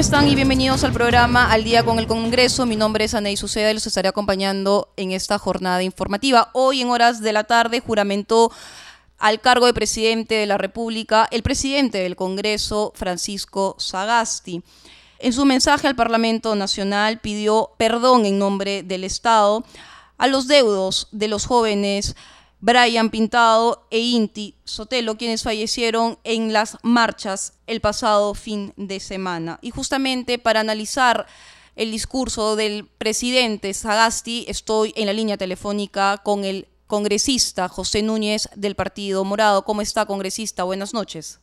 ¿Cómo están y bienvenidos al programa Al Día con el Congreso? Mi nombre es Anaí Suceda y los estaré acompañando en esta jornada informativa. Hoy en horas de la tarde juramentó al cargo de presidente de la República el presidente del Congreso, Francisco Sagasti. En su mensaje al Parlamento Nacional pidió perdón en nombre del Estado a los deudos de los jóvenes Brian Pintado e Inti Sotelo, quienes fallecieron en las marchas el pasado fin de semana. Y justamente para analizar el discurso del presidente Sagasti, estoy en la línea telefónica con el congresista José Núñez del Partido Morado. ¿Cómo está, congresista? Buenas noches.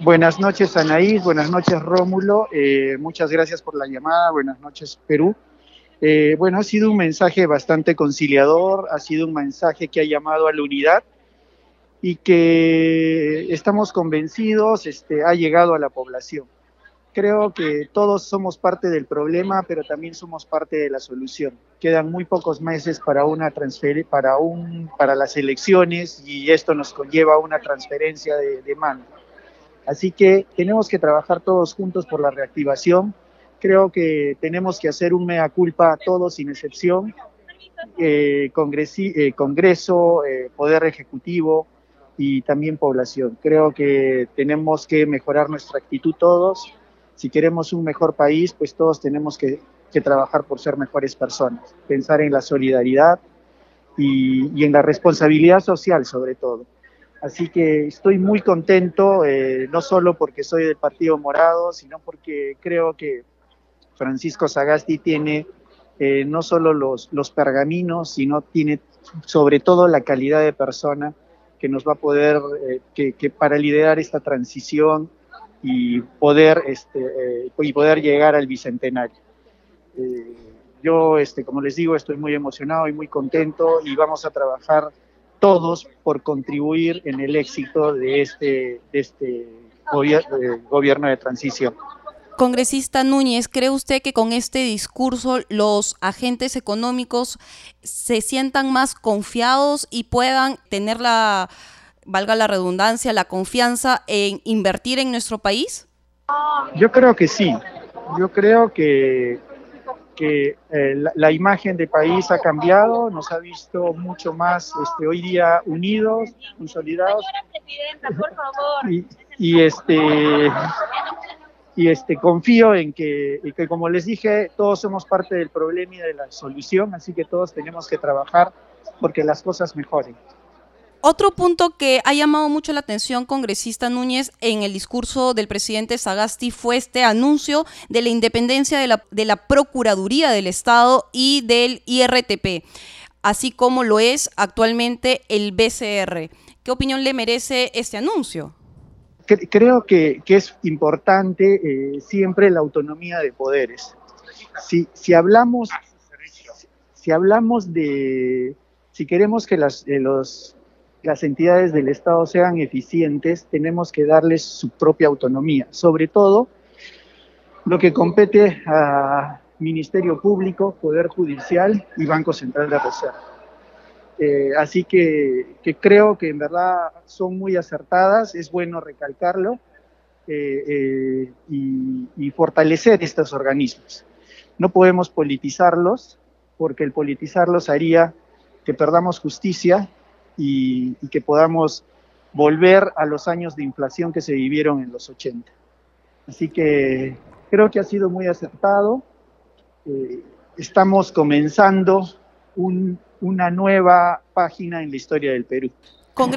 Buenas noches, Anaís. Buenas noches, Rómulo. Eh, muchas gracias por la llamada. Buenas noches, Perú. Eh, bueno, ha sido un mensaje bastante conciliador, ha sido un mensaje que ha llamado a la unidad y que estamos convencidos este, ha llegado a la población. Creo que todos somos parte del problema, pero también somos parte de la solución. Quedan muy pocos meses para una para un, para las elecciones y esto nos conlleva una transferencia de, de. Así que tenemos que trabajar todos juntos por la reactivación Creo que tenemos que hacer un mea culpa a todos sin excepción, eh, eh, Congreso, eh, Poder Ejecutivo y también población. Creo que tenemos que mejorar nuestra actitud todos. Si queremos un mejor país, pues todos tenemos que, trabajar por ser mejores personas, pensar en la solidaridad y, y, en la responsabilidad social sobre todo. Así que estoy muy contento, no solo porque soy del Partido Morado, sino porque creo que Francisco Sagasti tiene eh, no solo los, los pergaminos, sino tiene sobre todo la calidad de persona que nos va a poder, eh, que, para liderar esta transición y poder, este, eh, y poder llegar al bicentenario. yo, este, como les digo, estoy muy emocionado y muy contento y vamos a trabajar todos por contribuir en el éxito de este, de este gobierno de transición. Congresista Núñez, ¿cree usted que con este discurso los agentes económicos se sientan más confiados y puedan tener la, valga la redundancia, la confianza en invertir en nuestro país? Yo creo que sí. Yo creo que, que eh, la, imagen del país ha cambiado, nos ha visto mucho más este, hoy día unidos, consolidados. por favor. Y, y este y este, confío en que, que, como les dije, todos somos parte del problema y de la solución, así que todos tenemos que trabajar porque las cosas mejoren. Otro punto que ha llamado mucho la atención, congresista Núñez, en el discurso del presidente Sagasti fue este anuncio de la independencia de la, de la Procuraduría del Estado y del IRTP, así como lo es actualmente el BCR. ¿Qué opinión le merece este anuncio? Creo que, es importante eh, siempre la autonomía de poderes. Si, hablamos, si hablamos de, si queremos que las, eh, las entidades del Estado sean eficientes, tenemos que darles su propia autonomía, sobre todo lo que compete a Ministerio Público, Poder Judicial y Banco Central de Reserva. Eh, así que, creo que en verdad son muy acertadas, es bueno recalcarlo eh, eh, y, fortalecer estos organismos. No podemos politizarlos porque el politizarlos haría que perdamos justicia y, y que podamos volver a los años de inflación que se vivieron en los 80. Así que creo que ha sido muy acertado. estamos comenzando un, una nueva página en la historia del Perú.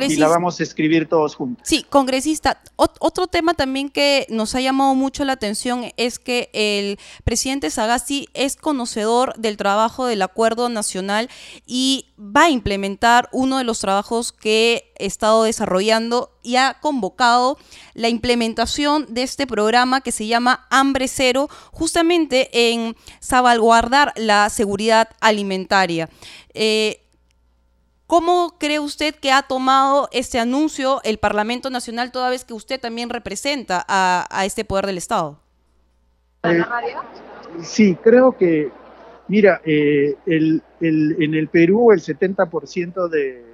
y la vamos a escribir todos juntos. Sí, congresista. otro tema también que nos ha llamado mucho la atención es que el presidente Sagasti es conocedor del trabajo del Acuerdo Nacional y va a implementar uno de los trabajos que he estado desarrollando y ha convocado la implementación de este programa que se llama Hambre Cero, justamente en salvaguardar la seguridad alimentaria. Eh, ¿Cómo cree usted que ha tomado este anuncio el Parlamento Nacional toda vez que usted también representa a, este poder del Estado? Eh, sí, creo que, mira, eh, en el Perú el 70% de,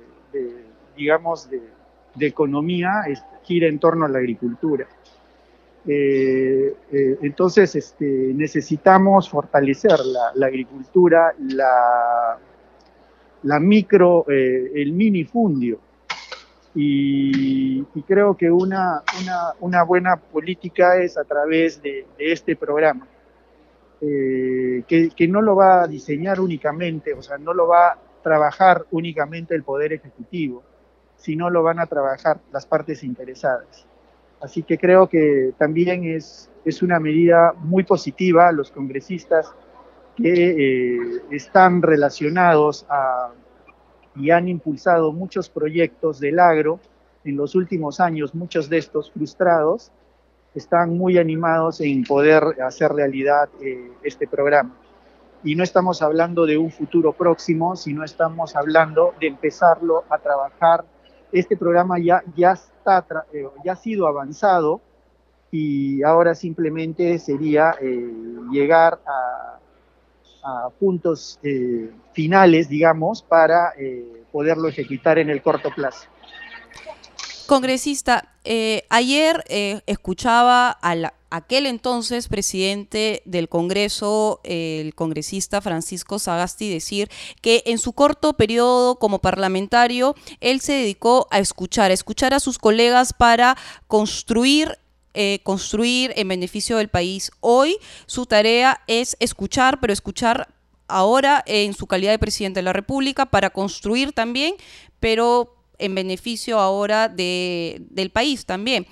digamos, de, economía gira en torno a la agricultura. Eh, entonces, este, necesitamos fortalecer la agricultura, la la micro, eh, el minifundio. Y, y creo que una, una, buena política es a través de, este programa, eh, que, que, no lo va a diseñar únicamente, o sea, no lo va a trabajar únicamente el Poder Ejecutivo, sino lo van a trabajar las partes interesadas. Así que creo que también es, es una medida muy positiva. Los congresistas que eh, están relacionados a, y han impulsado muchos proyectos del agro en los últimos años, muchos de estos frustrados, están muy animados en poder hacer realidad eh, este programa. Y no estamos hablando de un futuro próximo, sino estamos hablando de empezarlo a trabajar. Este programa ya, ya, está, eh, ya ha sido avanzado y ahora simplemente sería llegar a, puntos eh, finales, digamos, para eh, poderlo ejecutar en el corto plazo. Congresista, eh, ayer escuchaba a aquel entonces presidente del Congreso, el congresista Francisco Sagasti, decir que en su corto periodo como parlamentario, él se dedicó a escuchar, a escuchar a sus colegas para construir eh, construir en beneficio del país. Hoy su tarea es escuchar, pero escuchar ahora en su calidad de presidente de la República para construir también, pero en beneficio ahora del país también.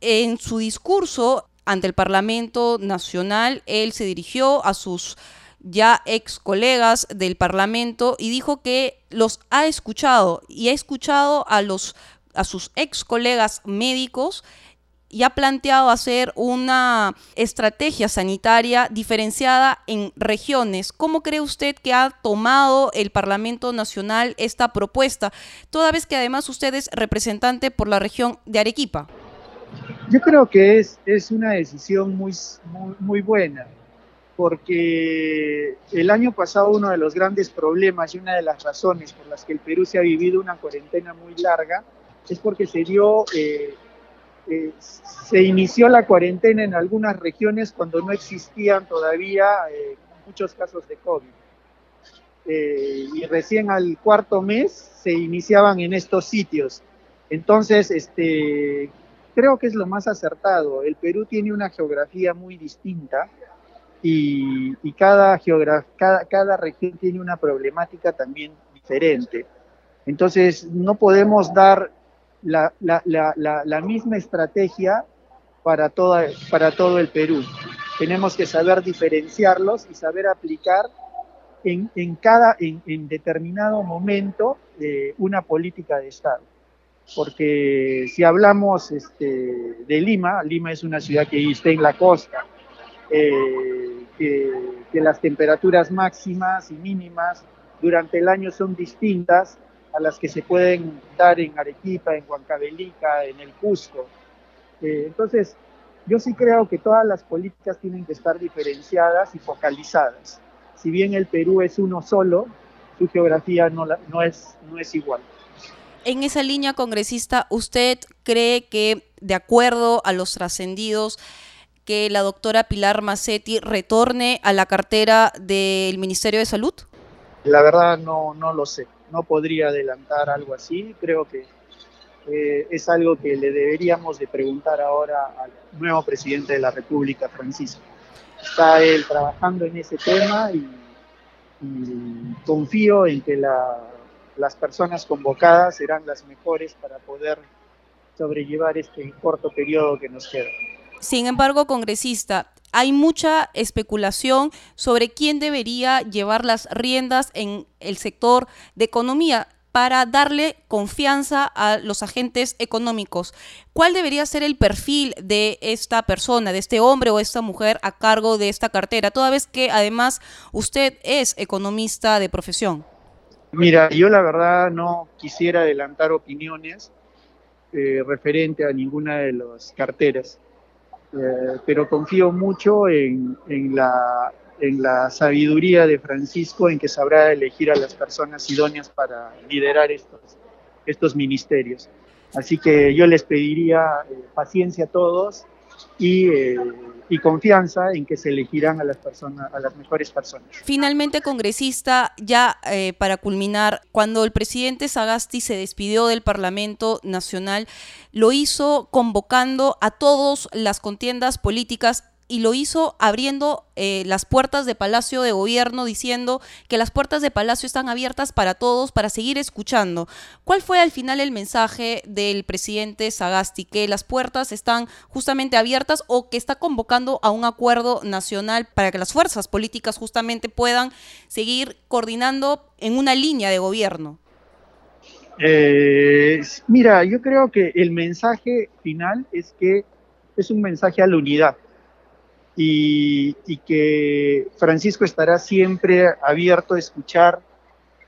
En su discurso ante el Parlamento Nacional, él se dirigió a sus ya ex colegas del Parlamento y dijo que los ha escuchado y ha escuchado a los a sus ex colegas médicos y ha planteado hacer una estrategia sanitaria diferenciada en regiones. ¿Cómo cree usted que ha tomado el Parlamento Nacional esta propuesta, toda vez que además usted es representante por la región de Arequipa? Yo creo que es, es una decisión muy, muy, buena, porque el año pasado uno de los grandes problemas y una de las razones por las que el Perú se ha vivido una cuarentena muy larga es porque se dio eh, eh, se inició la cuarentena en algunas regiones cuando no existían todavía eh, muchos casos de COVID. Eh, y recién al cuarto mes se iniciaban en estos sitios. Entonces, este, creo que es lo más acertado. El Perú tiene una geografía muy distinta y, cada, cada, cada región tiene una problemática también diferente. Entonces, no podemos dar la, la, misma estrategia para, toda, para todo el Perú. Tenemos que saber diferenciarlos y saber aplicar en, en cada, en, en, determinado momento eh, una política de Estado. Porque si hablamos este, de Lima, Lima es una ciudad que está en la costa, eh, que, que las temperaturas máximas y mínimas durante el año son distintas a las que se pueden dar en Arequipa, en Huancavelica, en el Cusco. Eh, entonces, yo sí creo que todas las políticas tienen que estar diferenciadas y focalizadas. Si bien el Perú es uno solo, su geografía no, es, no es igual. En esa línea, congresista, ¿usted cree que, de acuerdo a los trascendidos, que la doctora Pilar Macetti retorne a la cartera del Ministerio de Salud? La verdad no, no lo sé no podría adelantar algo así. Creo que eh, es algo que le deberíamos de preguntar ahora al nuevo presidente de la República, Francisco. Está él trabajando en ese tema y, confío en que la, las personas convocadas serán las mejores para poder sobrellevar este corto periodo que nos queda. Sin embargo, congresista, hay mucha especulación sobre quién debería llevar las riendas en el sector de economía para darle confianza a los agentes económicos. ¿Cuál debería ser el perfil de esta persona, de este hombre o esta mujer a cargo de esta cartera, toda vez que además usted es economista de profesión? Mira, yo la verdad no quisiera adelantar opiniones eh, referente a ninguna de las carteras, eh, pero confío mucho en, en, la, en la sabiduría de Francisco, en que sabrá elegir a las personas idóneas para liderar estos, estos ministerios. Así que yo les pediría eh, paciencia a todos y, eh, y, confianza en que se elegirán a las personas, a las mejores personas. Finalmente, congresista, ya eh, para culminar, cuando el presidente Sagasti se despidió del Parlamento Nacional, lo hizo convocando a todas las contiendas políticas y lo hizo abriendo eh, las puertas de Palacio de Gobierno diciendo que las puertas de Palacio están abiertas para todos para seguir escuchando. ¿Cuál fue al final el mensaje del presidente Sagasti? ¿Que las puertas están justamente abiertas o que está convocando a un acuerdo nacional para que las fuerzas políticas justamente puedan seguir coordinando en una línea de gobierno? Eh, mira, yo creo que el mensaje final es que es un mensaje a la unidad y, y, que Francisco estará siempre abierto a escuchar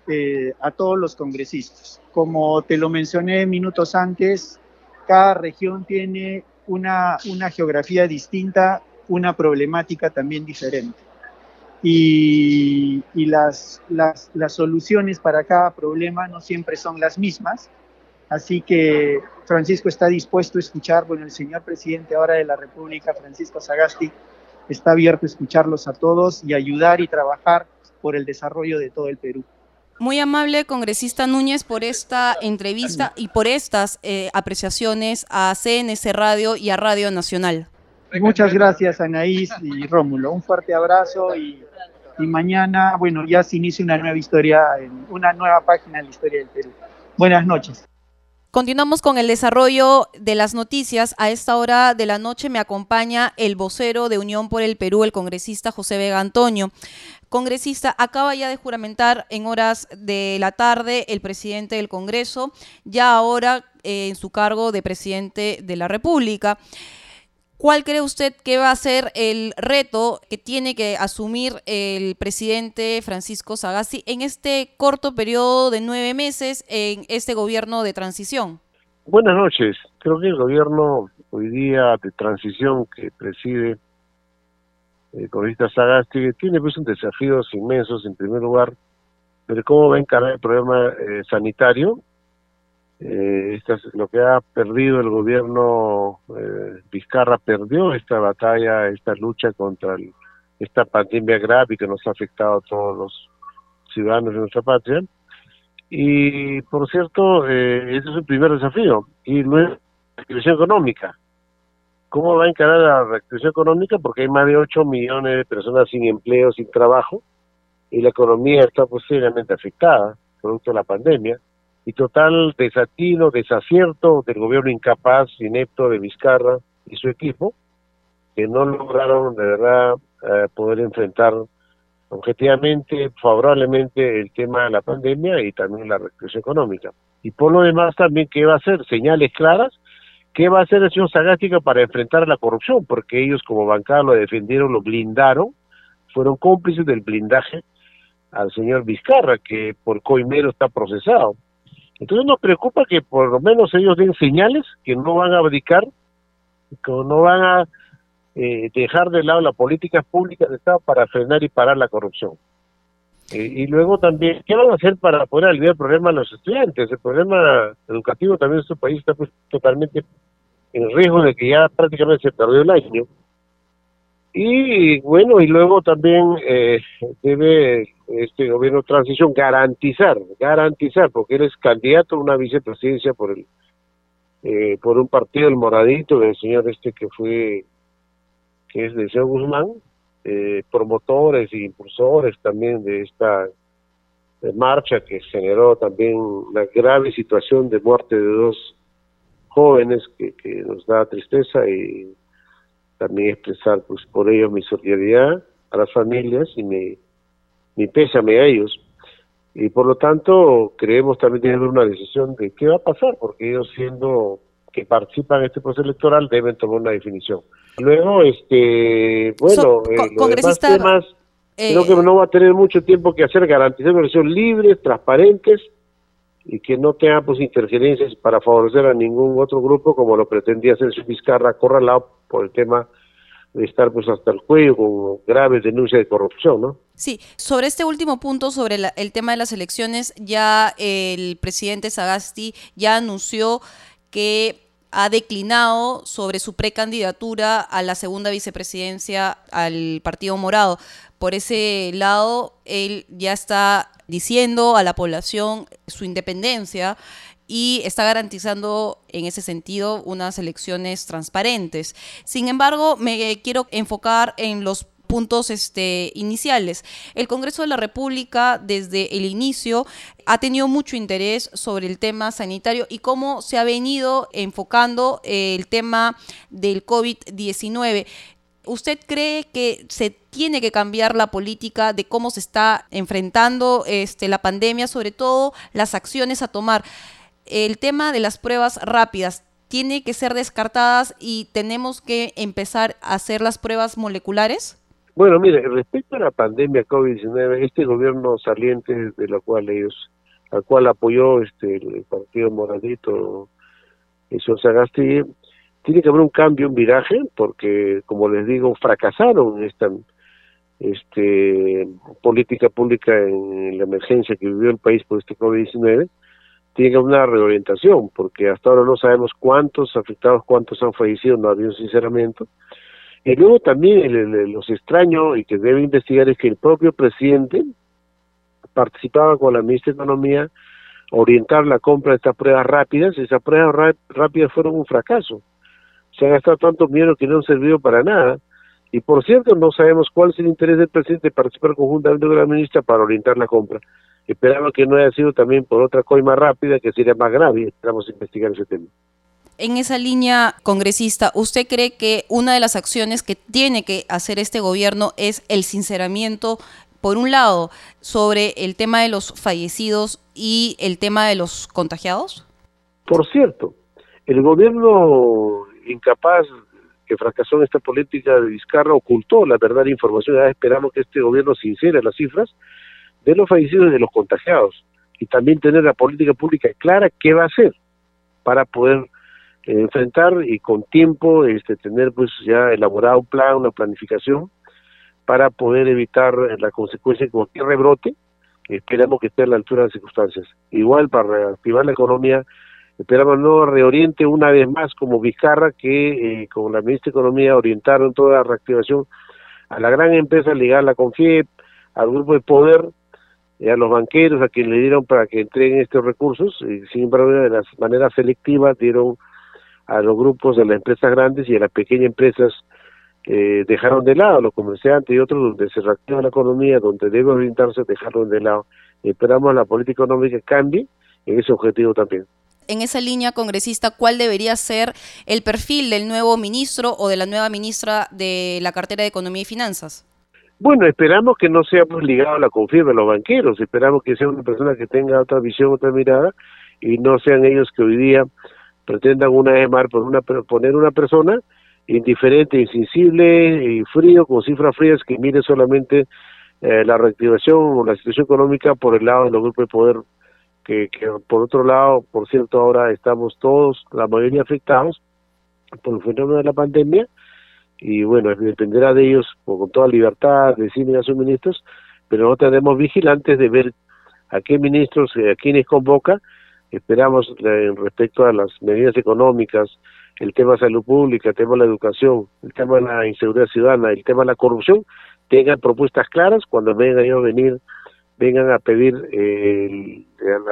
eh, a todos los congresistas. Como te lo mencioné minutos antes, cada región tiene una, una geografía distinta, una problemática también diferente. Y, y las, las, las soluciones para cada problema no siempre son las mismas. Así que Francisco está dispuesto a escuchar, bueno, el señor presidente ahora de la República, Francisco Sagasti, está abierto a escucharlos a todos y ayudar y trabajar por el desarrollo de todo el Perú. Muy amable, congresista Núñez, por esta entrevista y por estas eh, apreciaciones a CNC Radio y a Radio Nacional. Muchas gracias, Anaís y Rómulo. Un fuerte abrazo y, y mañana, bueno, ya se inicia una nueva historia, una nueva página en la historia del Perú. Buenas noches. Continuamos con el desarrollo de las noticias. A esta hora de la noche me acompaña el vocero de Unión por el Perú, el congresista José Vega Antonio. Congresista, acaba ya de juramentar en horas de la tarde el presidente del Congreso, ya ahora eh, en su cargo de presidente de la República. ¿Cuál cree usted que va a ser el reto que tiene que asumir el presidente Francisco Sagasti en este corto periodo de nueve meses en este gobierno de transición? Buenas noches. Creo que el gobierno hoy día de transición que preside el congresista Sagasti tiene pues un desafíos inmensos en primer lugar, pero cómo va a encarar el problema eh, sanitario eh, lo que ha perdido el gobierno eh, Vizcarra perdió esta batalla, esta lucha contra esta pandemia grave que nos ha afectado a todos los ciudadanos de nuestra patria. Y por cierto, eh, ese es el primer desafío. Y luego, la reactivación económica. ¿Cómo va a encarar la reactivación económica? Porque hay más de 8 millones de personas sin empleo, sin trabajo, y la economía está posiblemente afectada, producto de la pandemia y total desatino, desacierto del gobierno incapaz, inepto de Vizcarra y su equipo, que no lograron de verdad eh, poder enfrentar objetivamente, favorablemente el tema de la pandemia y también la restricción económica. Y por lo demás también, ¿qué va a hacer? Señales claras. ¿Qué va a hacer el señor Sagástica para enfrentar la corrupción? Porque ellos como bancada lo defendieron, lo blindaron, fueron cómplices del blindaje al señor Vizcarra, que por coimero está procesado. Entonces nos preocupa que por lo menos ellos den señales que no van a abdicar, que no van a eh, dejar de lado las políticas públicas de Estado para frenar y parar la corrupción. Eh, y luego también, ¿qué van a hacer para poder aliviar el problema a los estudiantes? El problema educativo también en este país está pues, totalmente en riesgo de que ya prácticamente se perdió el año. Y bueno, y luego también eh, debe este gobierno de transición garantizar, garantizar, porque él es candidato a una vicepresidencia por el eh, por un partido el moradito del señor este que fue que es de señor Guzmán, eh, promotores e impulsores también de esta marcha que generó también una grave situación de muerte de dos jóvenes que, que nos da tristeza y también expresar pues por ellos mi solidaridad a las familias y mi, mi pésame a ellos. Y por lo tanto creemos también tener una decisión de qué va a pasar, porque ellos siendo que participan en este proceso electoral deben tomar una definición. Luego, este, bueno, eh, los temas creo que eh, no va a tener mucho tiempo que hacer, garantizar elecciones libres, transparentes y que no tenga pues interferencias para favorecer a ningún otro grupo como lo pretendía hacer su Vizcarra Corralado por el tema estar pues hasta el cuello con graves denuncias de corrupción, ¿no? Sí, sobre este último punto, sobre el tema de las elecciones, ya el presidente Sagasti ya anunció que ha declinado sobre su precandidatura a la segunda vicepresidencia al Partido Morado. Por ese lado, él ya está diciendo a la población su independencia y está garantizando en ese sentido unas elecciones transparentes. Sin embargo, me quiero enfocar en los puntos este, iniciales. El Congreso de la República desde el inicio ha tenido mucho interés sobre el tema sanitario y cómo se ha venido enfocando el tema del COVID-19. ¿Usted cree que se tiene que cambiar la política de cómo se está enfrentando este, la pandemia, sobre todo las acciones a tomar? El tema de las pruebas rápidas tiene que ser descartadas y tenemos que empezar a hacer las pruebas moleculares? Bueno, mire, respecto a la pandemia COVID-19, este gobierno saliente de la cual ellos, al cual apoyó este el partido Moradito, eso Sagasti, tiene que haber un cambio, un viraje, porque, como les digo, fracasaron esta este, política pública en la emergencia que vivió el país por este COVID-19. Tiene que haber una reorientación, porque hasta ahora no sabemos cuántos afectados, cuántos han fallecido, no había un sinceramiento. Y luego también los extraño y que debe investigar es que el propio presidente participaba con la ministra de Economía orientar la compra de estas pruebas rápidas y esas pruebas rápidas fueron un fracaso se ha gastado tanto dinero que no han servido para nada. Y por cierto, no sabemos cuál es el interés del presidente de participar conjuntamente con la ministra para orientar la compra. Esperamos que no haya sido también por otra coima rápida que sería más grave. Esperamos investigar ese tema. En esa línea, congresista, ¿usted cree que una de las acciones que tiene que hacer este gobierno es el sinceramiento, por un lado, sobre el tema de los fallecidos y el tema de los contagiados? Por cierto, el gobierno incapaz que fracasó en esta política de Vizcarra ocultó la verdad de información. Ya esperamos que este gobierno sincere las cifras de los fallecidos y de los contagiados y también tener la política pública clara qué va a hacer para poder eh, enfrentar y con tiempo este tener pues ya elaborado un plan, una planificación para poder evitar la consecuencia de cualquier rebrote. Esperamos que esté a la altura de las circunstancias. Igual para reactivar la economía Esperamos no reoriente una vez más como Vizcarra, que eh, con la ministra de Economía orientaron toda la reactivación a la gran empresa a la CONFIEP, al grupo de poder, a los banqueros, a quienes le dieron para que entreguen estos recursos, y sin embargo de las maneras selectivas dieron a los grupos de las empresas grandes y a las pequeñas empresas eh, dejaron de lado, los comerciantes y otros, donde se reactiva la economía, donde debe orientarse, dejaron de lado. Esperamos la política económica cambie en ese objetivo también en esa línea congresista, ¿cuál debería ser el perfil del nuevo ministro o de la nueva ministra de la cartera de Economía y Finanzas? Bueno, esperamos que no seamos ligados a la confianza de los banqueros, esperamos que sea una persona que tenga otra visión, otra mirada, y no sean ellos que hoy día pretendan una vez más por una, poner una persona indiferente, insensible y frío, con cifras frías, que mire solamente eh, la reactivación o la situación económica por el lado de los grupos de poder que, por otro lado, por cierto, ahora estamos todos, la mayoría afectados por el fenómeno de la pandemia, y bueno, dependerá de ellos con toda libertad, deciden a sus ministros, pero no tenemos vigilantes de ver a qué ministros, eh, a quienes convoca, esperamos eh, respecto a las medidas económicas, el tema de salud pública, el tema de la educación, el tema de la inseguridad ciudadana, el tema de la corrupción, tengan propuestas claras cuando vengan a venir vengan a pedir eh,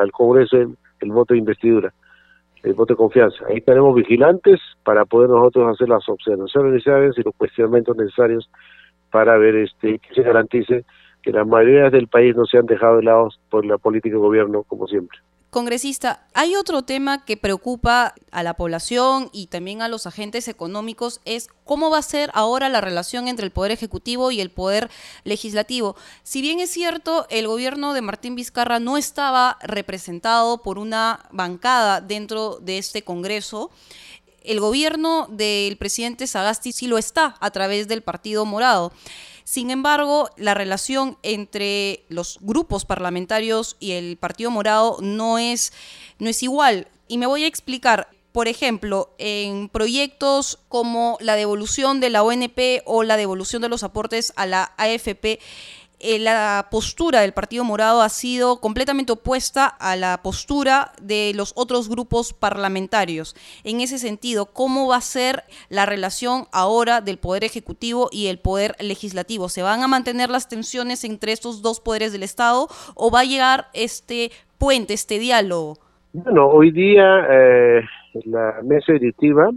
al Congreso el, voto de investidura, el voto de confianza. Ahí tenemos vigilantes para poder nosotros hacer las observaciones necesarias y los cuestionamientos necesarios para ver este que se garantice que las mayorías del país no se han dejado de lado por la política de gobierno, como siempre. Congresista, hay otro tema que preocupa a la población y también a los agentes económicos, es cómo va a ser ahora la relación entre el Poder Ejecutivo y el Poder Legislativo. Si bien es cierto, el gobierno de Martín Vizcarra no estaba representado por una bancada dentro de este Congreso, el gobierno del presidente Sagasti sí lo está a través del Partido Morado. Sin embargo, la relación entre los grupos parlamentarios y el Partido Morado no es, no es igual. Y me voy a explicar. Por ejemplo, en proyectos como la devolución de la ONP o la devolución de los aportes a la AFP, eh, la postura del Partido Morado ha sido completamente opuesta a la postura de los otros grupos parlamentarios. En ese sentido, ¿cómo va a ser la relación ahora del Poder Ejecutivo y el Poder Legislativo? ¿Se van a mantener las tensiones entre estos dos poderes del Estado o va a llegar este puente, este diálogo? Bueno, hoy día eh, la mesa directiva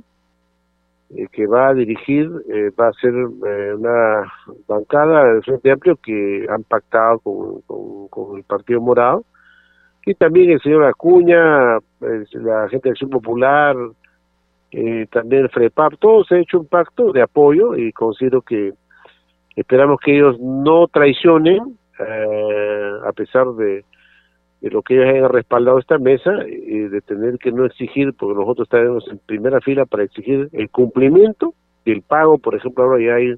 eh, que va a dirigir eh, va a ser eh, una bancada del Frente Amplio que han pactado con, con, el Partido Morado. Y también el señor Acuña, la gente de Acción Popular, también el FREPAP, todos han hecho un pacto de apoyo y considero que esperamos que ellos no traicionen a pesar de lo que ellos hayan respaldado esta mesa y de tener que no exigir, porque nosotros estaremos en primera fila para exigir el cumplimiento y el pago, por ejemplo, ahora ya hay,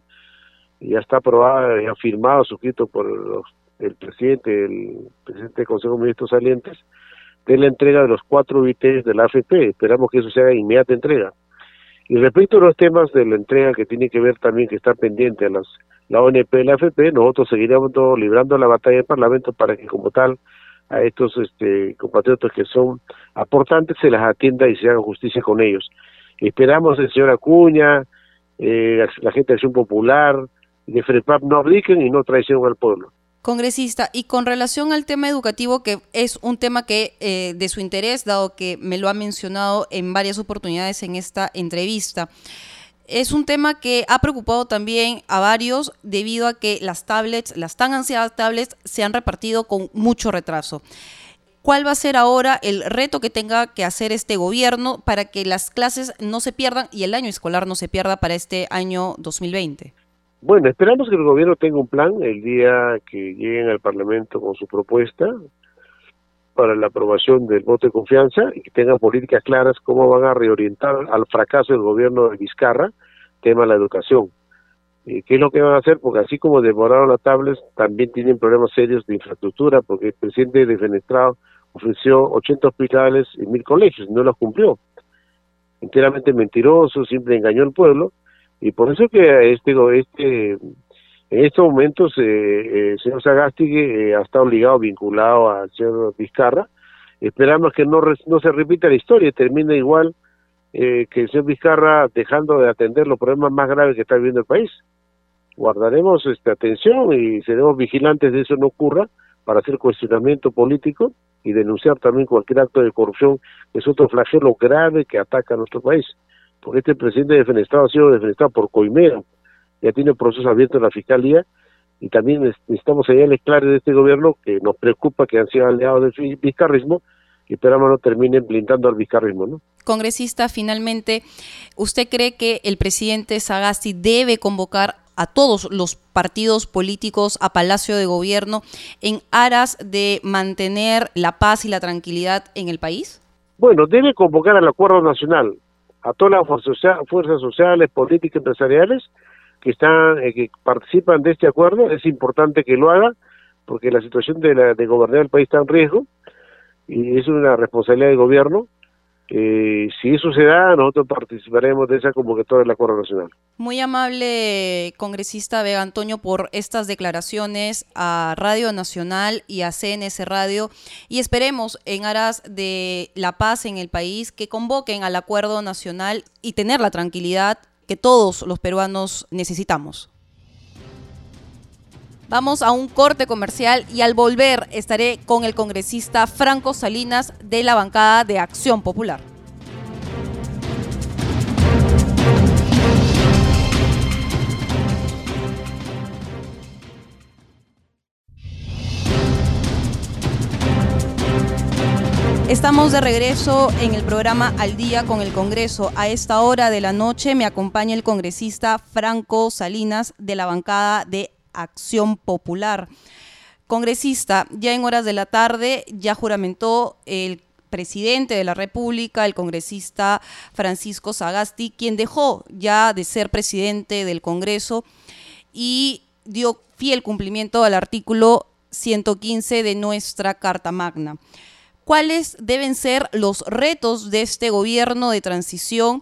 ya está aprobado, ya firmado, suscrito por el presidente, el presidente del Consejo de Ministros salientes, de la entrega de los cuatro VTs de la AFP. Esperamos que eso se haga inmediata entrega. Y respecto a los temas de la entrega que tiene que ver también que está pendiente a las la ONP y la AFP, nosotros seguiremos librando la batalla del Parlamento para que como tal a estos este, compatriotas que son aportantes se las atienda y se haga justicia con ellos. Esperamos el señor Acuña, eh, la gente de Acción Popular, de FREPAP no abdiquen y no traicionen al pueblo. Congresista, y con relación al tema educativo, que es un tema que eh, de su interés, dado que me lo ha mencionado en varias oportunidades en esta entrevista, es un tema que ha preocupado también a varios debido a que las tablets, las tan ansiadas tablets, se han repartido con mucho retraso. ¿Cuál va a ser ahora el reto que tenga que hacer este gobierno para que las clases no se pierdan y el año escolar no se pierda para este año 2020? Bueno, esperamos que el gobierno tenga un plan el día que lleguen al Parlamento con su propuesta para la aprobación del voto de confianza y que tengan políticas claras cómo van a reorientar al fracaso del gobierno de Vizcarra, tema de la educación. ¿Qué es lo que van a hacer? Porque así como demoraron las tablets, también tienen problemas serios de infraestructura, porque el presidente de Fenestrado ofreció 80 hospitales y mil colegios, no los cumplió. Enteramente mentiroso, siempre engañó al pueblo, y por eso que este, este en estos momentos, eh, eh, el señor Sagastigue eh, ha estado ligado, vinculado al señor Vizcarra. Esperamos que no, se repita la historia y termine igual que el señor Vizcarra dejando de atender los problemas más graves que está viviendo el país. Guardaremos esta atención y seremos vigilantes de eso no ocurra para hacer cuestionamiento político y denunciar también cualquier acto de corrupción, que es otro flagelo grave que ataca a nuestro país. Porque este presidente defenestrado ha sido defenestrado por Coimero, ya tiene proceso abierto en la Fiscalía y también necesitamos señales claras de este gobierno que nos preocupa que han sido aliados del vizcarrismo y esperamos no terminen blindando al vizcarrismo. ¿no? Congresista, finalmente, ¿usted cree que el presidente Sagasti debe convocar a todos los partidos políticos a Palacio de Gobierno en aras de mantener la paz y la tranquilidad en el país? Bueno, debe convocar al acuerdo nacional, a todas las fuerzas sociales, políticas, empresariales, que están eh, que participan de este acuerdo es importante que lo haga porque la situación de, la, de gobernar el país está en riesgo y es una responsabilidad del gobierno eh, si eso se da, nosotros participaremos de esa convocatoria del Acuerdo Nacional. Muy amable, congresista Vega Antonio, por estas declaraciones a Radio Nacional y a CNS Radio. Y esperemos, en aras de la paz en el país, que convoquen al Acuerdo Nacional y tener la tranquilidad que todos los peruanos necesitamos. Vamos a un corte comercial y al volver estaré con el congresista Franco Salinas de la bancada de Acción Popular. Estamos de regreso en el programa Al día con el Congreso. A esta hora de la noche me acompaña el congresista Franco Salinas de la bancada de Acción Popular. Congresista, ya en horas de la tarde ya juramentó el presidente de la República, el congresista Francisco Sagasti, quien dejó ya de ser presidente del Congreso y dio fiel cumplimiento al artículo 115 de nuestra Carta Magna cuáles deben ser los retos de este gobierno de transición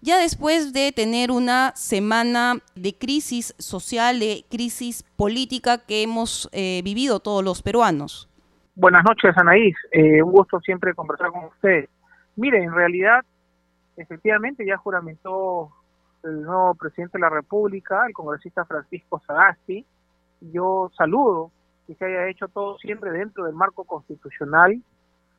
ya después de tener una semana de crisis social, de crisis política que hemos eh, vivido todos los peruanos. Buenas noches, Anaís. Eh, un gusto siempre conversar con usted. Mire, en realidad, efectivamente ya juramentó el nuevo presidente de la República, el congresista Francisco Sagasti. Yo saludo que se haya hecho todo siempre dentro del marco constitucional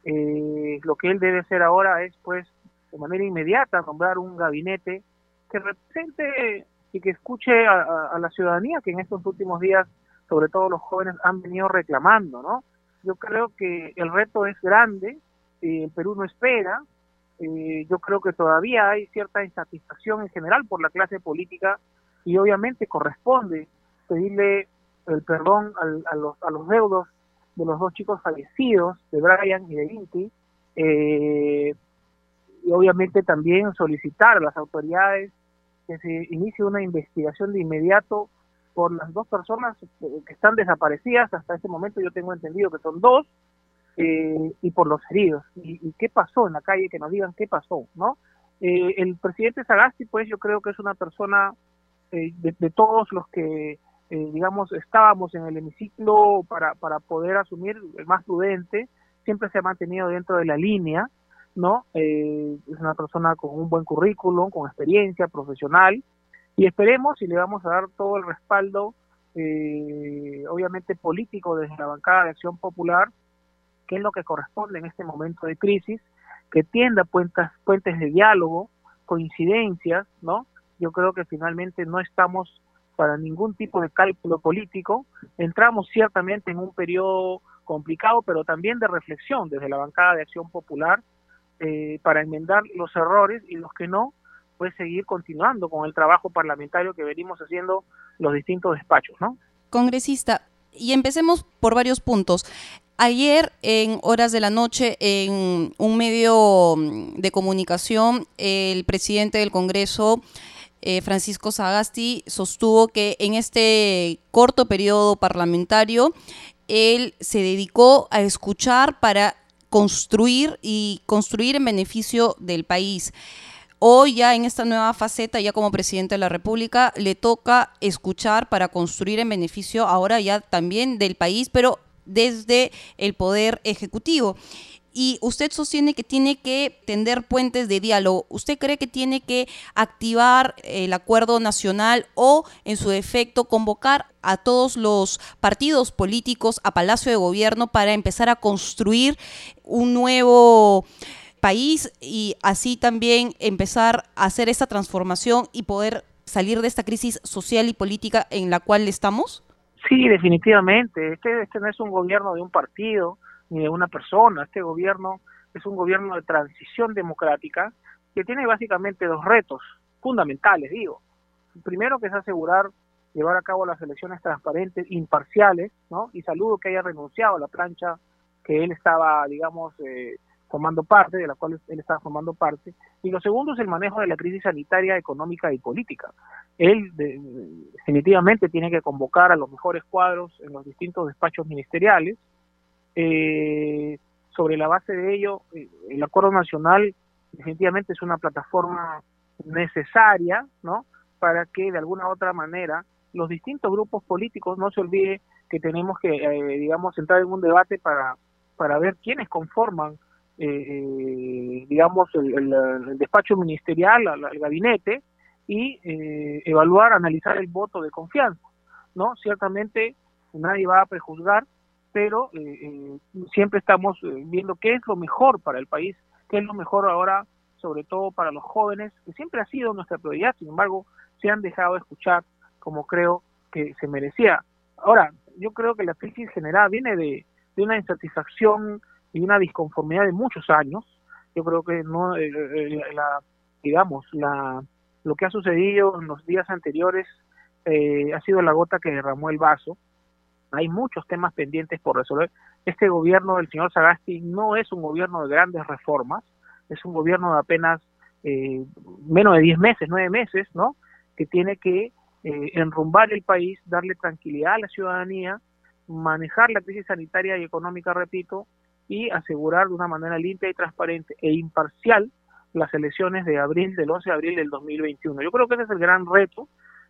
eh, lo que él debe hacer ahora es, pues, de manera inmediata, nombrar un gabinete que represente y que escuche a, la ciudadanía que en estos últimos días, sobre todo los jóvenes, han venido reclamando, ¿no? Yo creo que el reto es grande, eh, el Perú no espera, eh, yo creo que todavía hay cierta insatisfacción en general por la clase política y obviamente corresponde pedirle el perdón a, los, a los deudos de los dos chicos fallecidos, de Brian y de Inti, eh, y obviamente también solicitar a las autoridades que se inicie una investigación de inmediato por las dos personas que están desaparecidas, hasta este momento yo tengo entendido que son dos, eh, y por los heridos. Y, qué pasó en la calle? Que nos digan qué pasó, ¿no? Eh, el presidente Sagasti, pues yo creo que es una persona de, todos los que eh, digamos, estábamos en el hemiciclo para, para poder asumir el más prudente, siempre se ha mantenido dentro de la línea, ¿no? Eh, es una persona con un buen currículum, con experiencia profesional, y esperemos y le vamos a dar todo el respaldo, eh, obviamente político desde la bancada de Acción Popular, que es lo que corresponde en este momento de crisis, que tienda puentes, puentes de diálogo, coincidencias, ¿no? Yo creo que finalmente no estamos para ningún tipo de cálculo político. Entramos ciertamente en un periodo complicado, pero también de reflexión desde la bancada de Acción Popular eh, para enmendar los errores y los que no, pues seguir continuando con el trabajo parlamentario que venimos haciendo los distintos despachos, ¿no? Congresista, y empecemos por varios puntos. Ayer, en horas de la noche, en un medio de comunicación, el presidente del Congreso eh, Francisco Sagasti sostuvo que en este corto periodo parlamentario él se dedicó a escuchar para construir y construir en beneficio del país. Hoy ya en esta nueva faceta, ya como presidente de la República, le toca escuchar para construir en beneficio ahora ya también del país, pero desde el poder ejecutivo y usted sostiene que tiene que tender puentes de diálogo. ¿Usted cree que tiene que activar el acuerdo nacional o, en su defecto, convocar a todos los partidos políticos a Palacio de Gobierno para empezar a construir un nuevo país y así también empezar a hacer esta transformación y poder salir de esta crisis social y política en la cual estamos? Sí, definitivamente. Este, este no es un gobierno de un partido, ni de una persona. Este gobierno es un gobierno de transición democrática que tiene básicamente dos retos fundamentales, digo. primero que es asegurar llevar a cabo las elecciones transparentes, imparciales, ¿no? Y saludo que haya renunciado a la plancha que él estaba, digamos, eh, formando parte, de la cual él estaba formando parte. Y lo segundo es el manejo de la crisis sanitaria, económica y política. Él definitivamente tiene que convocar a los mejores cuadros en los distintos despachos ministeriales, eh, sobre la base de ello, eh, el acuerdo nacional definitivamente es una plataforma necesaria, ¿no? Para que de alguna u otra manera los distintos grupos políticos no se olvide que tenemos que, eh, digamos, entrar en un debate para, para ver quiénes conforman, eh, digamos, el, despacho ministerial, el gabinete, y evaluar, analizar el voto de confianza, ¿no? Ciertamente nadie va a prejuzgar pero eh, eh, siempre estamos eh, viendo qué es lo mejor para el país, qué es lo mejor ahora, sobre todo para los jóvenes, que siempre ha sido nuestra prioridad, sin embargo, se han dejado de escuchar como creo que se merecía. Ahora, yo creo que la crisis general viene de, una insatisfacción, y una disconformidad de muchos años. Yo creo que no, la, digamos, la, lo que ha sucedido en los días anteriores eh, ha sido la gota que derramó el vaso. Hay muchos temas pendientes por resolver. Este gobierno del señor Sagasti no es un gobierno de grandes reformas, es un gobierno de apenas eh, menos de 10 meses, 9 meses, ¿no? Que tiene que eh, enrumbar el país, darle tranquilidad a la ciudadanía, manejar la crisis sanitaria y económica, repito, y asegurar de una manera limpia y transparente e imparcial las elecciones de abril, del 11 de abril del 2021. Yo creo que ese es el gran reto.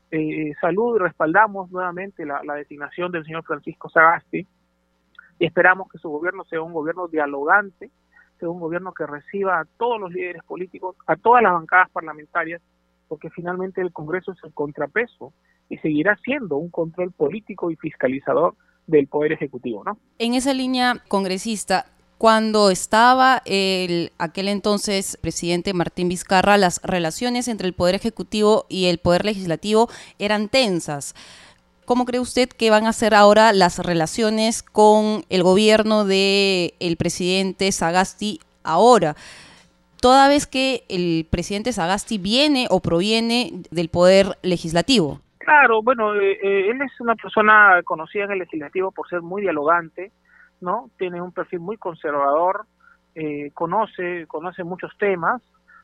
Eh, salud respaldamos nuevamente la, designación del señor Francisco Sagasti y esperamos que su gobierno sea un gobierno dialogante, sea un gobierno que reciba a todos los líderes políticos, a todas las bancadas parlamentarias, porque finalmente el Congreso es el contrapeso y seguirá siendo un control político y fiscalizador del Poder Ejecutivo. ¿no? En esa línea, congresista, cuando estaba el aquel entonces presidente Martín Vizcarra, las relaciones entre el Poder Ejecutivo y el Poder Legislativo eran tensas. ¿Cómo cree usted que van a ser ahora las relaciones con el gobierno del el presidente Sagasti ahora? Toda vez que el presidente Sagasti viene o proviene del Poder Legislativo. Claro, bueno, eh, eh, él es una persona conocida en el legislativo por ser muy dialogante, ¿no? Tiene un perfil muy conservador, eh, conoce, conoce muchos temas,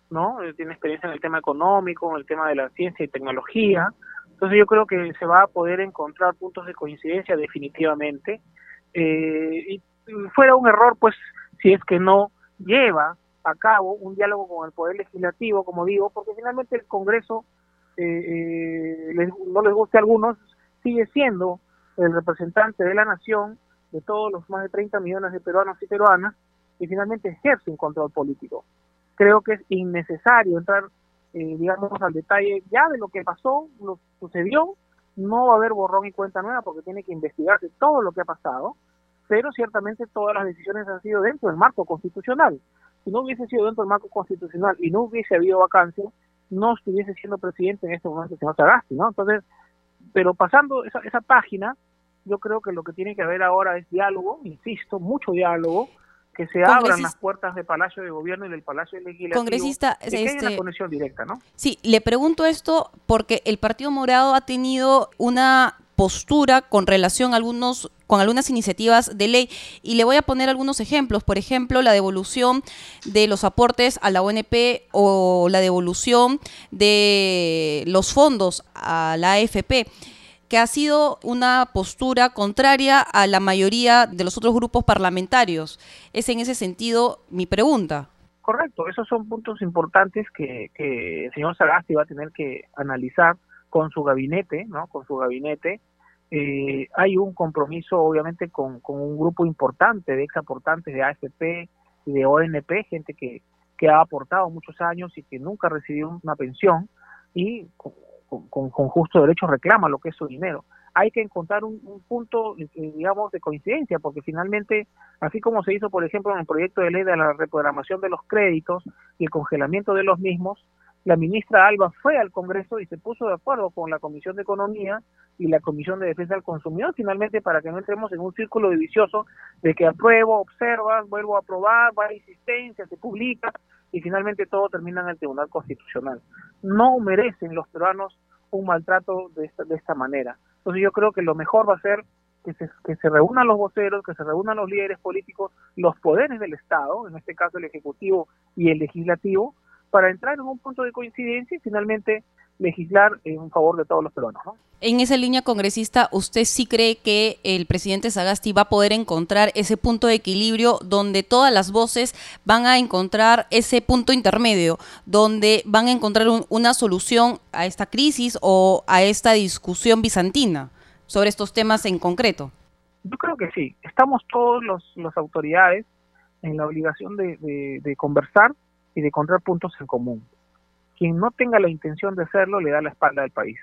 ¿no? tiene experiencia en el tema económico, en el tema de la ciencia y tecnología. Entonces yo creo que se va a poder encontrar puntos de coincidencia definitivamente. y fuera un error, pues, si es que no lleva a cabo un diálogo con el Poder Legislativo, como digo, porque finalmente el Congreso eh, eh no les guste a algunos, sigue siendo el representante de la nación, de todos los más de 30 millones de peruanos y peruanas, y finalmente ejerce un control político. Creo que es innecesario entrar, eh, digamos, al detalle ya de lo que pasó, lo sucedió, no va a haber borrón y cuenta nueva porque tiene que investigarse todo lo que ha pasado, pero ciertamente todas las decisiones han sido dentro del marco constitucional. Si no hubiese sido dentro del marco constitucional y no hubiese habido vacancia, no estuviese siendo presidente en este momento el señor Sagasti, ¿no? Entonces, pero pasando esa, esa página, yo creo que lo que tiene que haber ahora es diálogo, insisto, mucho diálogo, que se abran las puertas del Palacio de Gobierno y del Palacio Legislativo. Congresista, que este, una conexión directa, ¿no? Sí, le pregunto esto porque el Partido Morado ha tenido una postura con relación a algunos con algunas iniciativas de ley y le voy a poner algunos ejemplos, por ejemplo, la devolución de los aportes a la ONP o la devolución de los fondos a la AFP que ha sido una postura contraria a la mayoría de los otros grupos parlamentarios. Es en ese sentido mi pregunta. Correcto, esos son puntos importantes que, que el señor Sagasti va a tener que analizar con su gabinete, ¿no? Con su gabinete. Eh, hay un compromiso, obviamente, con, un grupo importante de ex aportantes de AFP y de ONP, gente que, que ha aportado muchos años y que nunca recibió una pensión y con, con, justo derecho reclama lo que es su dinero. Hay que encontrar un, un, punto, eh, digamos, de coincidencia, porque finalmente, así como se hizo, por ejemplo, en el proyecto de ley de la reprogramación de los créditos y el congelamiento de los mismos, la ministra Alba fue al Congreso y se puso de acuerdo con la Comisión de Economía y la Comisión de Defensa del Consumidor, finalmente para que no entremos en un círculo vicioso de que apruebo, observas, vuelvo a aprobar, va a insistencia, se publica y finalmente todo termina en el Tribunal Constitucional. No merecen los peruanos un maltrato de esta, de esta manera. Entonces yo creo que lo mejor va a ser que se, que se reúnan los voceros, que se reúnan los líderes políticos, los poderes del Estado, en este caso el Ejecutivo y el Legislativo, para entrar en un punto de coincidencia y finalmente legislar en favor de todos los peruanos. En esa línea congresista, ¿usted sí cree que el presidente Sagasti va a poder encontrar ese punto de equilibrio donde todas las voces van a encontrar ese punto intermedio, donde van a encontrar una solución a esta crisis o a esta discusión bizantina sobre estos temas en concreto? Yo creo que sí. Estamos todos los, las autoridades en la obligación de, de conversar y de encontrar puntos en común. Quien no tenga la intención de hacerlo le da la espalda al país.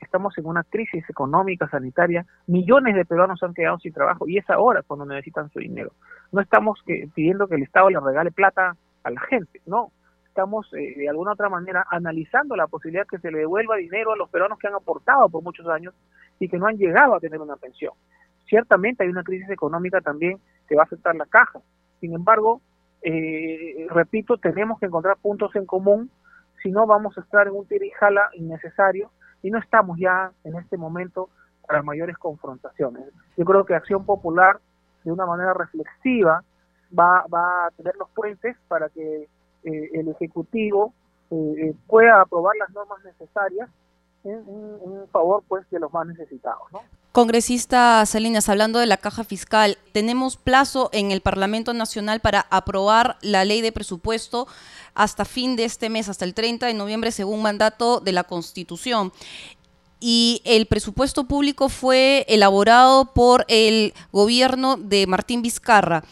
Estamos en una crisis económica, sanitaria, millones de peruanos han quedado sin trabajo y es ahora cuando necesitan su dinero. No estamos pidiendo que el Estado le regale plata a la gente, no. Estamos eh, de alguna otra manera analizando la posibilidad que se le devuelva dinero a los peruanos que han aportado por muchos años y que no han llegado a tener una pensión. Ciertamente hay una crisis económica también que va a afectar la caja, Sin embargo, eh, repito, tenemos que encontrar puntos en común, si no vamos a estar en un tirijala innecesario y no estamos ya en este momento para mayores confrontaciones. Yo creo que Acción Popular, de una manera reflexiva, va, va a tener los puentes para que eh, el Ejecutivo eh, pueda aprobar las normas necesarias en, favor pues de los más necesitados. ¿no? Congresista Salinas, hablando de la caja fiscal, tenemos plazo en el Parlamento Nacional para aprobar la ley de presupuesto hasta fin de este mes, hasta el 30 de noviembre, según mandato de la Constitución. Y el presupuesto público fue elaborado por el gobierno de Martín Vizcarra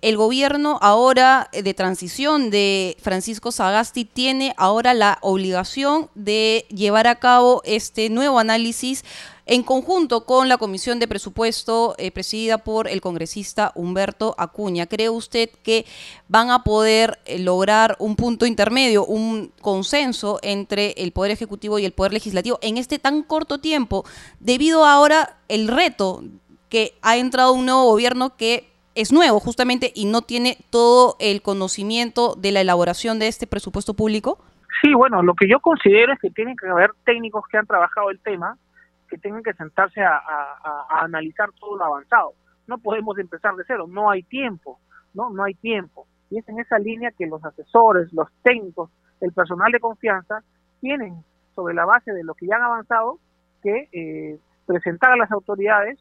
el gobierno ahora de transición de Francisco Sagasti tiene ahora la obligación de llevar a cabo este nuevo análisis en conjunto con la Comisión de Presupuesto eh, presidida por el congresista Humberto Acuña. ¿Cree usted que van a poder eh, lograr un punto intermedio, un consenso entre el Poder Ejecutivo y el Poder Legislativo en este tan corto tiempo, debido ahora el reto que ha entrado un nuevo gobierno que es nuevo justamente y no tiene todo el conocimiento de la elaboración de este presupuesto público? Sí, bueno, lo que yo considero es que tienen que haber técnicos que han trabajado el tema, que tengan que sentarse a, analizar todo lo avanzado. No podemos empezar de cero, no hay tiempo, ¿no? No hay tiempo. Y es en esa línea que los asesores, los técnicos, el personal de confianza tienen, sobre la base de lo que ya han avanzado, que eh, presentar a las autoridades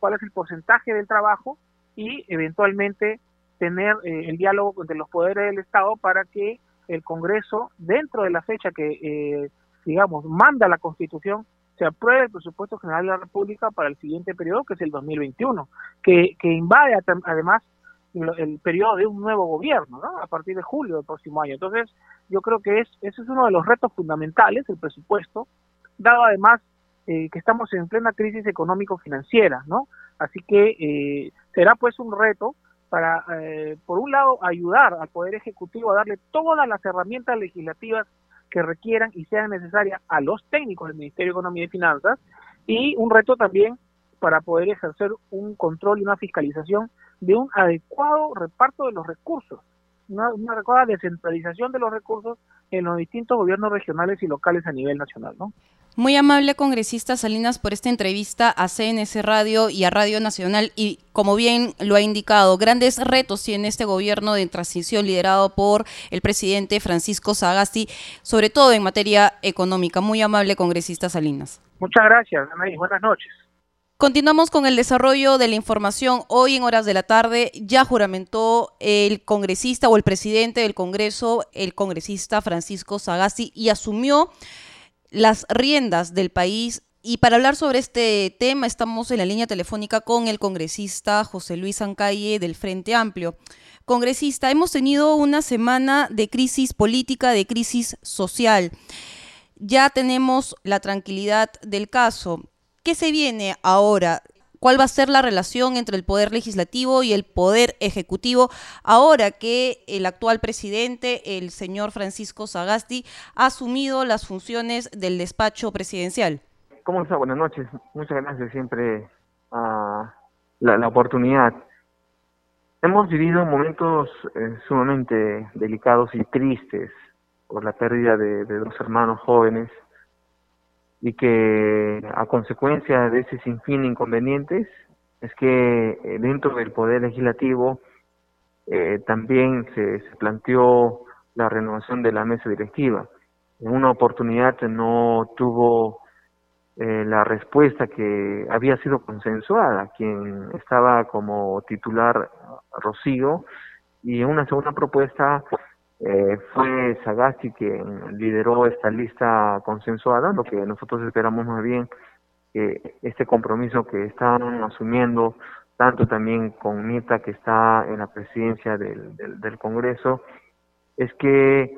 cuál es el porcentaje del trabajo y eventualmente tener eh, el diálogo entre los poderes del Estado para que el Congreso, dentro de la fecha que, eh, digamos, manda la Constitución, se apruebe el presupuesto general de la República para el siguiente periodo, que es el 2021, que, que invade además el periodo de un nuevo gobierno, ¿no? a partir de julio del próximo año. Entonces, yo creo que es, ese es uno de los retos fundamentales, el presupuesto, dado además eh, que estamos en plena crisis económico-financiera, ¿no? Así que eh, será pues un reto para, eh, por un lado, ayudar al Poder Ejecutivo a darle todas las herramientas legislativas que requieran y sean necesarias a los técnicos del Ministerio de Economía y Finanzas, y un reto también para poder ejercer un control y una fiscalización de un adecuado reparto de los recursos, una, una adecuada descentralización de los recursos en los distintos gobiernos regionales y locales a nivel nacional, ¿no? Muy amable congresista Salinas por esta entrevista a CNS Radio y a Radio Nacional y como bien lo ha indicado, grandes retos tiene este gobierno de transición liderado por el presidente Francisco Sagasti, sobre todo en materia económica. Muy amable congresista Salinas. Muchas gracias, Anaí. Buenas noches. Continuamos con el desarrollo de la información. Hoy en horas de la tarde ya juramentó el congresista o el presidente del Congreso, el congresista Francisco Sagasti, y asumió las riendas del país. Y para hablar sobre este tema estamos en la línea telefónica con el congresista José Luis Ancalle del Frente Amplio. Congresista, hemos tenido una semana de crisis política, de crisis social. Ya tenemos la tranquilidad del caso. ¿Qué se viene ahora? Cuál va a ser la relación entre el poder legislativo y el poder ejecutivo ahora que el actual presidente, el señor Francisco Sagasti, ha asumido las funciones del despacho presidencial. ¿Cómo está? Buenas noches. Muchas gracias siempre a la, oportunidad. Hemos vivido momentos eh, sumamente delicados y tristes por la pérdida de dos hermanos jóvenes y que a consecuencia de ese sinfín de inconvenientes es que eh, dentro del poder legislativo eh, también se, planteó la renovación de la mesa directiva. En una oportunidad no tuvo eh, la respuesta que había sido consensuada, quien estaba como titular Rocío, y en una segunda propuesta eh, fue Sagasti quien lideró esta lista consensuada, lo que nosotros esperamos más bien que este compromiso que están asumiendo tanto también con Nita que está en la presidencia del, del, Congreso, es que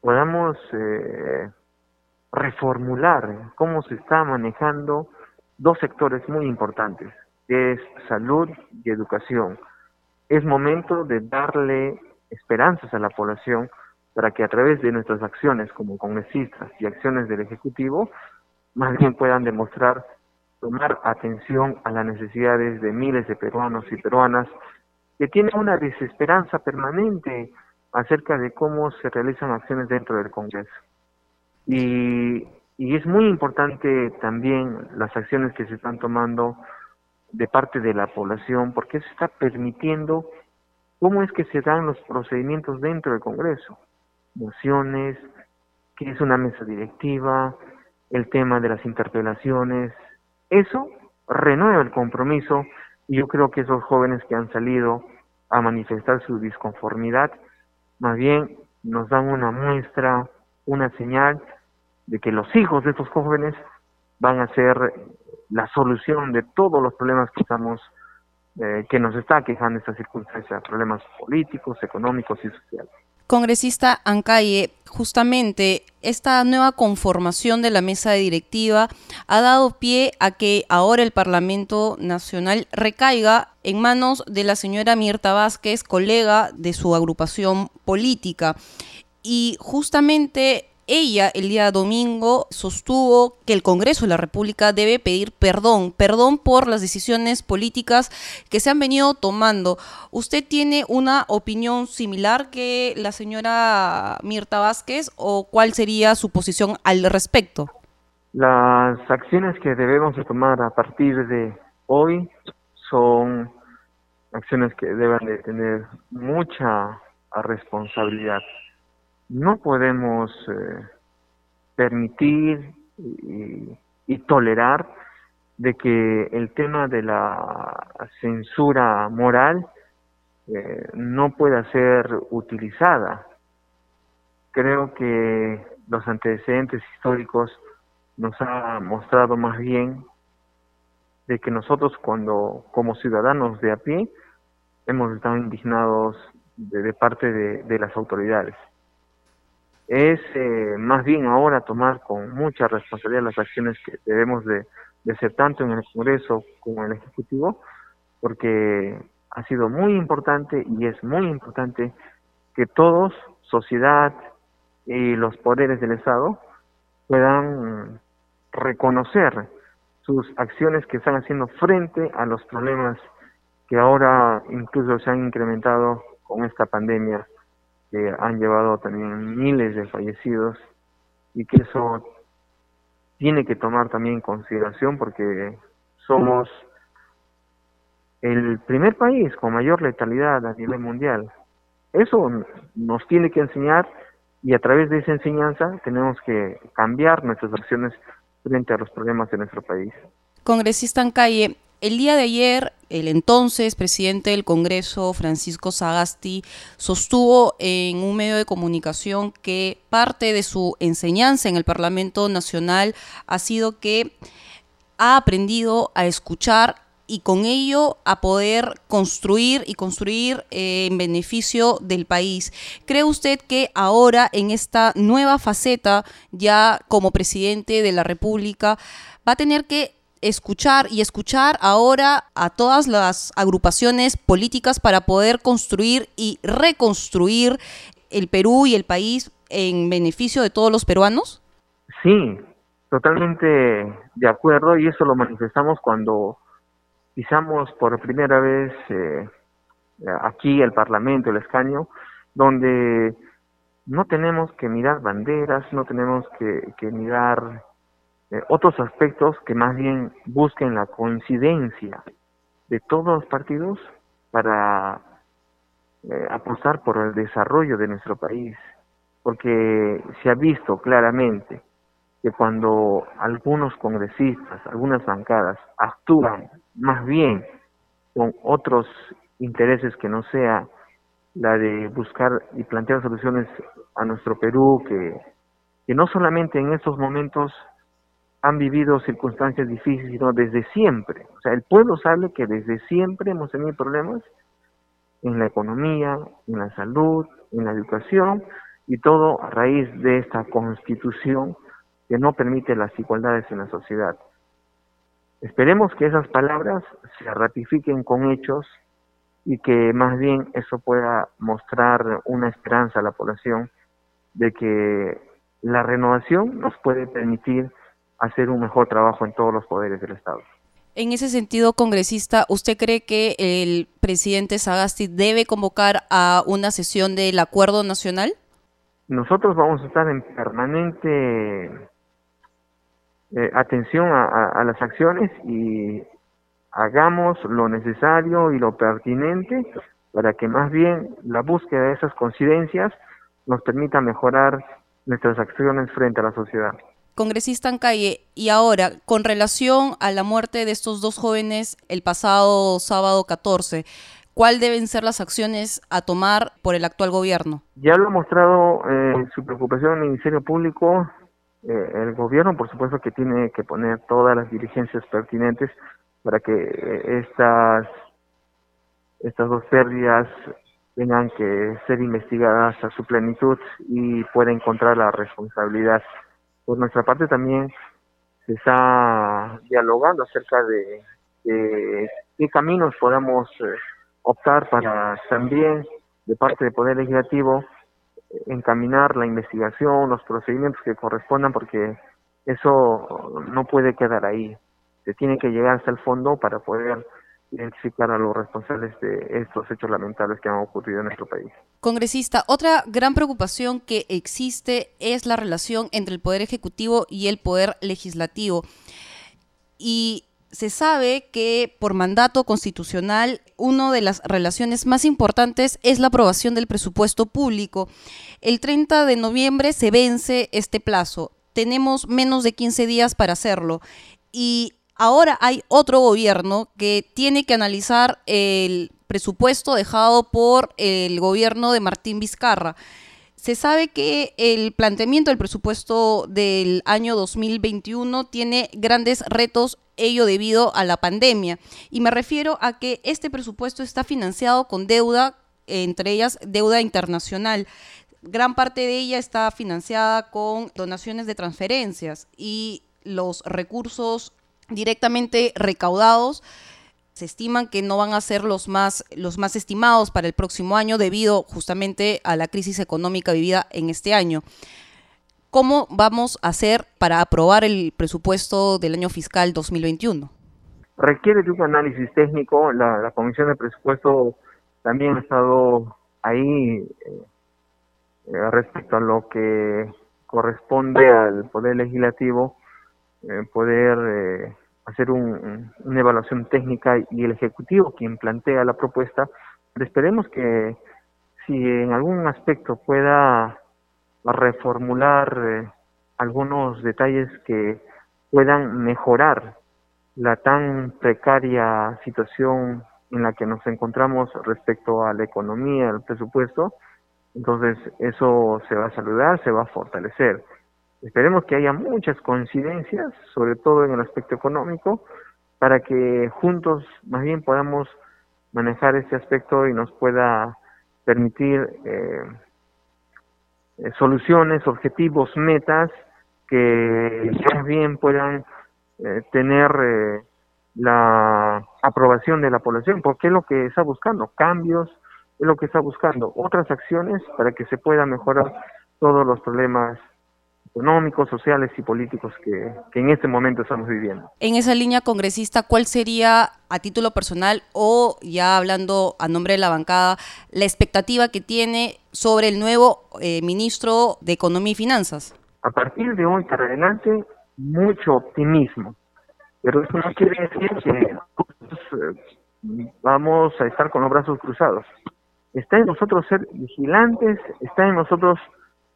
podamos eh, reformular cómo se está manejando dos sectores muy importantes, que es salud y educación. Es momento de darle esperanzas a la población para que a través de nuestras acciones como congresistas y acciones del Ejecutivo, más bien puedan demostrar tomar atención a las necesidades de miles de peruanos y peruanas que tiene una desesperanza permanente acerca de cómo se realizan acciones dentro del Congreso. Y es muy importante también las acciones que se están tomando de parte de la población, porque eso está permitiendo cómo es que se dan los procedimientos dentro del Congreso. Mociones, que es una mesa directiva, el tema de las interpelaciones. Eso renueva el compromiso y yo creo que esos jóvenes que han salido a manifestar su disconformidad, más bien nos dan una muestra, una señal de que los hijos de estos jóvenes van a ser la solución de todos los problemas que estamos eh, que nos está quejando esta circunstancia, problemas políticos, económicos y sociales. Congresista Ancalle, justamente esta nueva conformación de la mesa directiva ha dado pie a que ahora el Parlamento Nacional recaiga en manos de la señora Mirta Vázquez, colega de su agrupación política. Y justamente ella el día domingo sostuvo que el Congreso de la República debe pedir perdón, perdón por las decisiones políticas que se han venido tomando. ¿Usted tiene una opinión similar que la señora Mirta Vázquez o cuál sería su posición al respecto? Las acciones que debemos tomar a partir de hoy son acciones que deben de tener mucha responsabilidad no podemos eh, permitir y, tolerar de que el tema de la censura moral eh, no pueda ser utilizada. Creo que los antecedentes históricos nos ha mostrado más bien de que nosotros cuando como ciudadanos de a pie hemos estado indignados de, parte de las autoridades es eh, más bien ahora tomar con mucha responsabilidad las acciones que debemos de, hacer tanto en el Congreso como en el Ejecutivo, porque ha sido muy importante y es muy importante que todos, sociedad y los poderes del Estado, puedan reconocer sus acciones que están haciendo frente a los problemas que ahora incluso se han incrementado con esta pandemia han llevado también miles de fallecidos y que eso tiene que tomar también en consideración porque somos el primer país con mayor letalidad a nivel mundial. Eso nos tiene que enseñar y a través de esa enseñanza tenemos que cambiar nuestras acciones frente a los problemas de nuestro país. Congresista en calle, el día de ayer, el entonces presidente del Congreso, Francisco Sagasti, sostuvo en un medio de comunicación que parte de su enseñanza en el Parlamento Nacional ha sido que ha aprendido a escuchar y con ello a poder construir y construir eh, en beneficio del país. ¿Cree usted que ahora en esta nueva faceta, ya como presidente de la República, va a tener que escuchar y escuchar ahora a todas las agrupaciones políticas para poder construir y reconstruir el Perú y el país en beneficio de todos los peruanos? Sí, totalmente de acuerdo y eso lo manifestamos cuando pisamos por primera vez eh, aquí el Parlamento, el escaño, donde no tenemos que mirar banderas, no tenemos que, que mirar eh, otros aspectos que más bien busquen la coincidencia de todos los partidos para eh, apostar por el desarrollo de nuestro país, porque se ha visto claramente que cuando algunos congresistas, algunas bancadas actúan más bien con otros intereses que no sea la de buscar y plantear soluciones a nuestro Perú, que, que no solamente en estos momentos han vivido circunstancias difíciles, sino desde siempre. O sea, el pueblo sabe que desde siempre hemos tenido problemas en la economía, en la salud, en la educación, y todo a raíz de esta constitución que no permite las igualdades en la sociedad. Esperemos que esas palabras se ratifiquen con hechos y que más bien eso pueda mostrar una esperanza a la población de que la renovación nos puede permitir hacer un mejor trabajo en todos los poderes del Estado. En ese sentido, congresista, ¿usted cree que el presidente Sagasti debe convocar a una sesión del Acuerdo Nacional? Nosotros vamos a estar en permanente eh, atención a, las acciones y hagamos lo necesario y lo pertinente para que más bien la búsqueda de esas coincidencias nos permita mejorar nuestras acciones frente a la sociedad congresista en calle, y ahora, con relación a la muerte de estos dos jóvenes el pasado sábado 14, ¿cuáles deben ser las acciones a tomar por el actual gobierno? Ya lo ha mostrado eh, su preocupación el Ministerio Público. Eh, el gobierno, por supuesto, que tiene que poner todas las diligencias pertinentes para que eh, estas, estas dos pérdidas tengan que ser investigadas a su plenitud y pueda encontrar la responsabilidad por nuestra parte también se está dialogando acerca de, qué caminos podamos eh, optar para también de parte del Poder Legislativo encaminar la investigación, los procedimientos que correspondan, porque eso no puede quedar ahí. Se tiene que llegar hasta el fondo para poder identificar a los responsables de estos hechos lamentables que han ocurrido en nuestro país. Congresista, otra gran preocupación que existe es la relación entre el Poder Ejecutivo y el Poder Legislativo. Y se sabe que por mandato constitucional una de las relaciones más importantes es la aprobación del presupuesto público. El 30 de noviembre se vence este plazo. Tenemos menos de 15 días para hacerlo. Y Ahora hay otro gobierno que tiene que analizar el presupuesto dejado por el gobierno de Martín Vizcarra. Se sabe que el planteamiento del presupuesto del año 2021 tiene grandes retos, ello debido a la pandemia. Y me refiero a que este presupuesto está financiado con deuda, entre ellas deuda internacional. Gran parte de ella está financiada con donaciones de transferencias y los recursos directamente recaudados se estiman que no van a ser los más, los más estimados para el próximo año debido justamente a la crisis económica vivida en este año. ¿Cómo vamos a hacer para aprobar el presupuesto del año fiscal 2021? Requiere de un análisis técnico. La, Comisión de Presupuesto también ha estado ahí eh, eh, respecto a lo que corresponde al Poder Legislativo poder eh, hacer una evaluación técnica y el Ejecutivo quien plantea la propuesta. esperemos que si en algún aspecto pueda reformular eh, algunos detalles que puedan mejorar la tan precaria situación en la que nos encontramos respecto a la economía, al presupuesto, entonces eso se va a saludar, se va a fortalecer. Esperemos que haya muchas coincidencias, sobre todo en el aspecto económico, para que juntos más bien podamos manejar este aspecto y nos pueda permitir eh, eh, soluciones, objetivos, metas que más bien puedan eh, tener la aprobación de la población, porque es lo que está buscando, cambios, es lo que está buscando, otras acciones para que se pueda mejorar todos los problemas económicos, sociales y políticos que, en este momento estamos viviendo. En esa línea congresista, ¿cuál sería a título personal o ya hablando a nombre de la bancada, la expectativa que tiene sobre el nuevo eh, ministro de Economía y Finanzas? A partir de hoy para adelante, mucho optimismo, pero eso no quiere decir que eh, vamos a estar con los brazos cruzados. Está en nosotros ser vigilantes, está en nosotros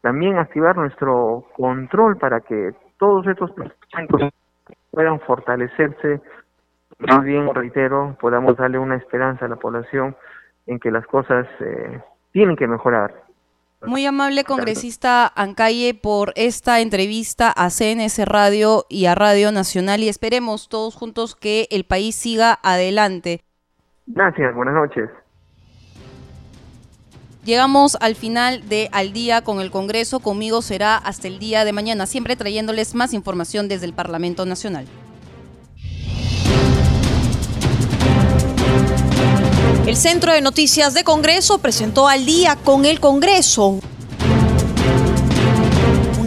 también activar nuestro control para que todos estos puedan fortalecerse. Más bien, reitero, podamos darle una esperanza a la población en que las cosas eh, tienen que mejorar. Muy amable congresista Ancalle por esta entrevista a CNS Radio y a Radio Nacional y esperemos todos juntos que el país siga adelante. Gracias, buenas noches. Llegamos al final de Al día con el Congreso. Conmigo será hasta el día de mañana, siempre trayéndoles más información desde el Parlamento Nacional. El Centro de Noticias de Congreso presentó Al día con el Congreso